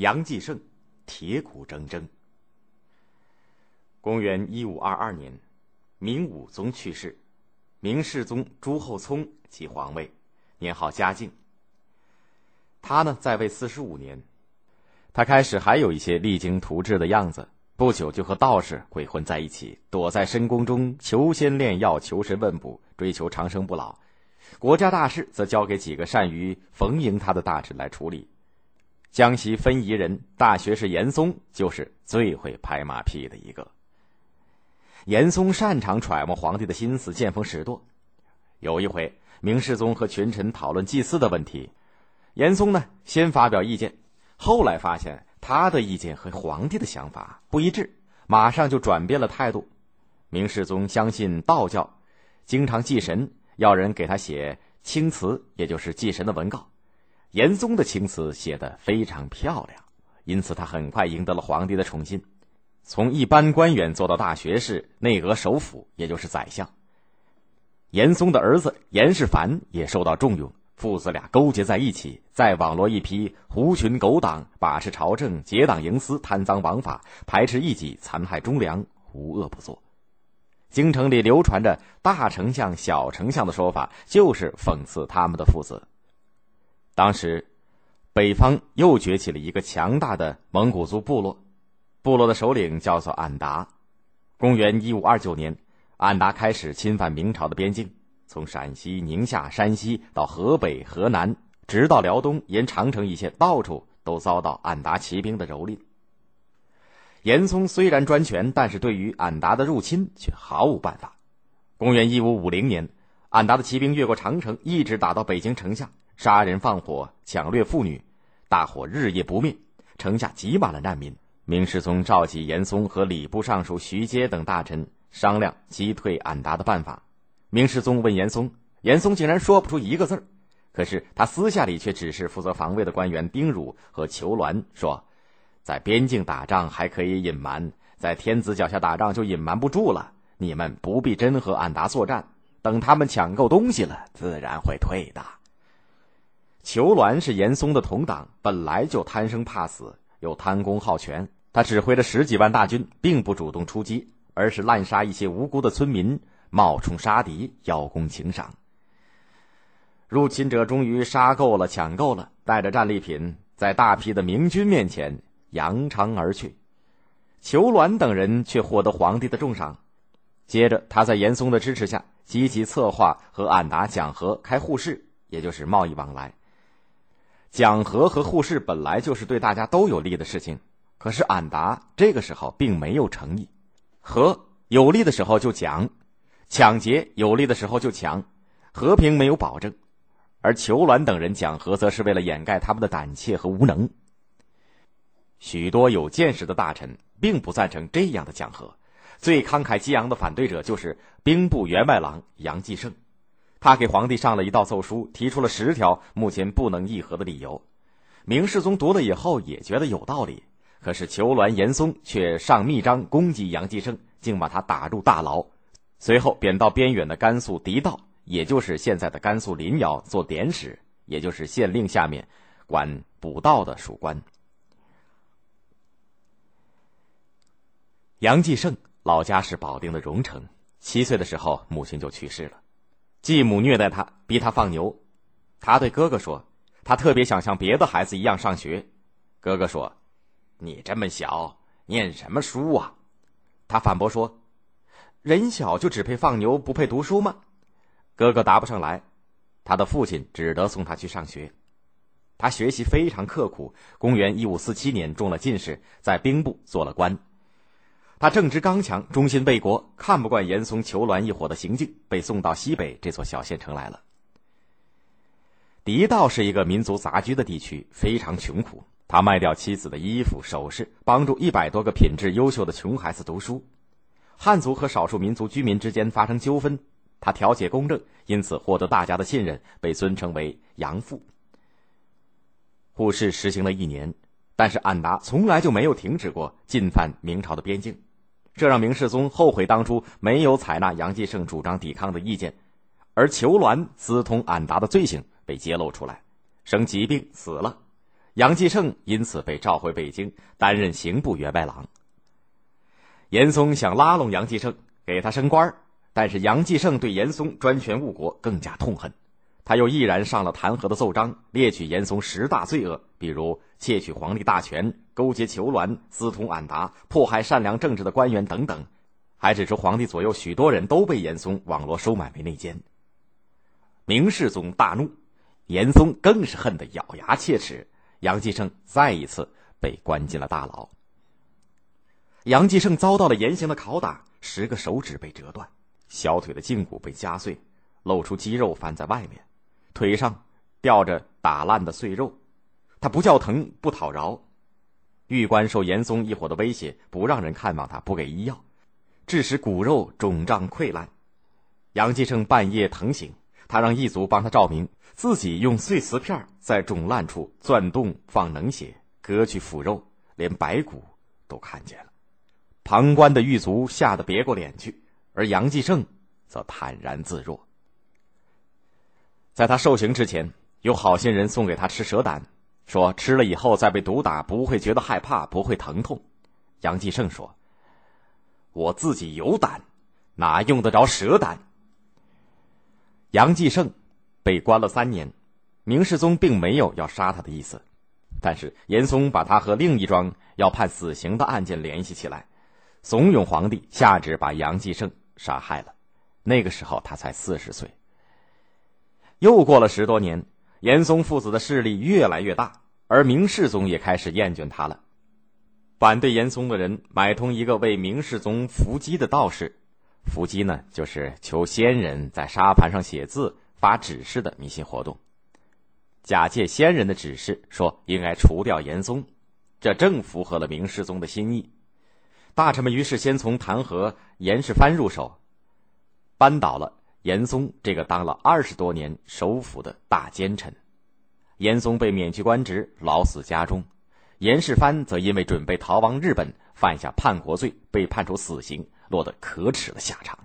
杨继盛铁骨铮铮。公元一五二二年，明武宗去世，明世宗朱厚熜即皇位，年号嘉靖。他呢在位四十五年，他开始还有一些励精图治的样子，不久就和道士鬼混在一起，躲在深宫中求仙炼药、求神问卜，追求长生不老。国家大事则交给几个善于逢迎他的大臣来处理。江西分宜人大学士严嵩就是最会拍马屁的一个。严嵩擅长揣摩皇帝的心思，见风使舵。有一回，明世宗和群臣讨论祭祀的问题，严嵩呢先发表意见，后来发现他的意见和皇帝的想法不一致，马上就转变了态度。明世宗相信道教，经常祭神。要人给他写青词，也就是祭神的文告。严嵩的青词写得非常漂亮，因此他很快赢得了皇帝的宠信，从一般官员做到大学士、内阁首辅，也就是宰相。严嵩的儿子严世蕃也受到重用，父子俩勾结在一起，再网罗一批狐群狗党，把持朝政，结党营私，贪赃枉法，排斥异己，残害忠良，无恶不作。京城里流传着“大丞相、小丞相”的说法，就是讽刺他们的父子。当时，北方又崛起了一个强大的蒙古族部落，部落的首领叫做俺答。公元一五二九年，俺答开始侵犯明朝的边境，从陕西、宁夏、山西到河北、河南，直到辽东，沿长城一线，到处都遭到俺答骑兵的蹂躏。严嵩虽然专权，但是对于俺答的入侵却毫无办法。公元一五五零年，俺答的骑兵越过长城，一直打到北京城下，杀人放火，抢掠妇女，大火日夜不灭，城下挤满了难民。明世宗召集严嵩和礼部尚书徐阶等大臣商量击退俺答的办法。明世宗问严嵩，严嵩竟然说不出一个字儿。可是他私下里却指示负责防卫的官员丁汝和裘鸾说。在边境打仗还可以隐瞒，在天子脚下打仗就隐瞒不住了。你们不必真和俺答作战，等他们抢够东西了，自然会退的。裘鸾是严嵩的同党，本来就贪生怕死，又贪功好权。他指挥着十几万大军，并不主动出击，而是滥杀一些无辜的村民，冒充杀敌，邀功请赏。入侵者终于杀够了，抢够了，带着战利品，在大批的明军面前。扬长而去，裘鸾等人却获得皇帝的重赏。接着，他在严嵩的支持下，积极策划和俺答讲和开互市，也就是贸易往来。讲和和互市本来就是对大家都有利的事情，可是俺答这个时候并没有诚意。和有利的时候就讲，抢劫有利的时候就抢，和平没有保证。而裘鸾等人讲和，则是为了掩盖他们的胆怯和无能。许多有见识的大臣并不赞成这样的讲和，最慷慨激昂的反对者就是兵部员外郎杨继盛，他给皇帝上了一道奏书，提出了十条目前不能议和的理由。明世宗读了以后也觉得有道理，可是求鸾、严嵩却上密章攻击杨继盛，竟把他打入大牢，随后贬到边远的甘肃狄道，也就是现在的甘肃临洮做典史，也就是县令下面管捕道的属官。杨继盛老家是保定的荣城，七岁的时候母亲就去世了，继母虐待他，逼他放牛。他对哥哥说：“他特别想像别的孩子一样上学。”哥哥说：“你这么小，念什么书啊？”他反驳说：“人小就只配放牛，不配读书吗？”哥哥答不上来，他的父亲只得送他去上学。他学习非常刻苦，公元一五四七年中了进士，在兵部做了官。他正直刚强，忠心为国，看不惯严嵩、求鸾一伙的行径，被送到西北这座小县城来了。狄道是一个民族杂居的地区，非常穷苦。他卖掉妻子的衣服、首饰，帮助一百多个品质优秀的穷孩子读书。汉族和少数民族居民之间发生纠纷，他调解公正，因此获得大家的信任，被尊称为“杨父”。互市实行了一年，但是俺达从来就没有停止过进犯明朝的边境。这让明世宗后悔当初没有采纳杨继盛主张抵抗的意见，而裘鸾私通俺答的罪行被揭露出来，生疾病死了。杨继盛因此被召回北京，担任刑部员外郎。严嵩想拉拢杨继盛，给他升官但是杨继盛对严嵩专权误国更加痛恨，他又毅然上了弹劾的奏章，列举严嵩十大罪恶，比如窃取皇帝大权、勾结囚卵、私通俺答、迫害善良正直的官员等等，还指出皇帝左右许多人都被严嵩网罗收买为内奸。明世宗大怒，严嵩更是恨得咬牙切齿，杨继盛再一次被关进了大牢。杨继盛遭到了严刑的拷打，十个手指被折断，小腿的胫骨被夹碎，露出肌肉翻在外面，腿上吊着打烂的碎肉，他不叫疼不讨饶。狱官受严嵩一伙的威胁，不让人看望他，不给医药，致使骨肉肿胀溃烂。杨继盛半夜疼醒，他让一族帮他照明，自己用碎瓷片在肿烂处钻洞放冷血，割去腐肉，连白骨都看见了。旁观的狱卒吓得别过脸去，而杨继盛则坦然自若。在他受刑之前，有好心人送给他吃蛇胆，说吃了以后再被毒打不会觉得害怕，不会疼痛。杨继盛说：“我自己有胆，哪用得着蛇胆？”杨继盛被关了三年，明世宗并没有要杀他的意思，但是严嵩把他和另一桩要判死刑的案件联系起来。怂恿皇帝下旨把杨继盛杀害了，那个时候他才四十岁。又过了十多年，严嵩父子的势力越来越大，而明世宗也开始厌倦他了。反对严嵩的人买通一个为明世宗伏击的道士，伏击呢就是求仙人在沙盘上写字发指示的迷信活动，假借仙人的指示说应该除掉严嵩，这正符合了明世宗的心意。大臣们于是先从弹劾严世蕃入手，扳倒了严嵩这个当了二十多年首辅的大奸臣。严嵩被免去官职，老死家中；严世蕃则因为准备逃亡日本，犯下叛国罪，被判处死刑，落得可耻的下场。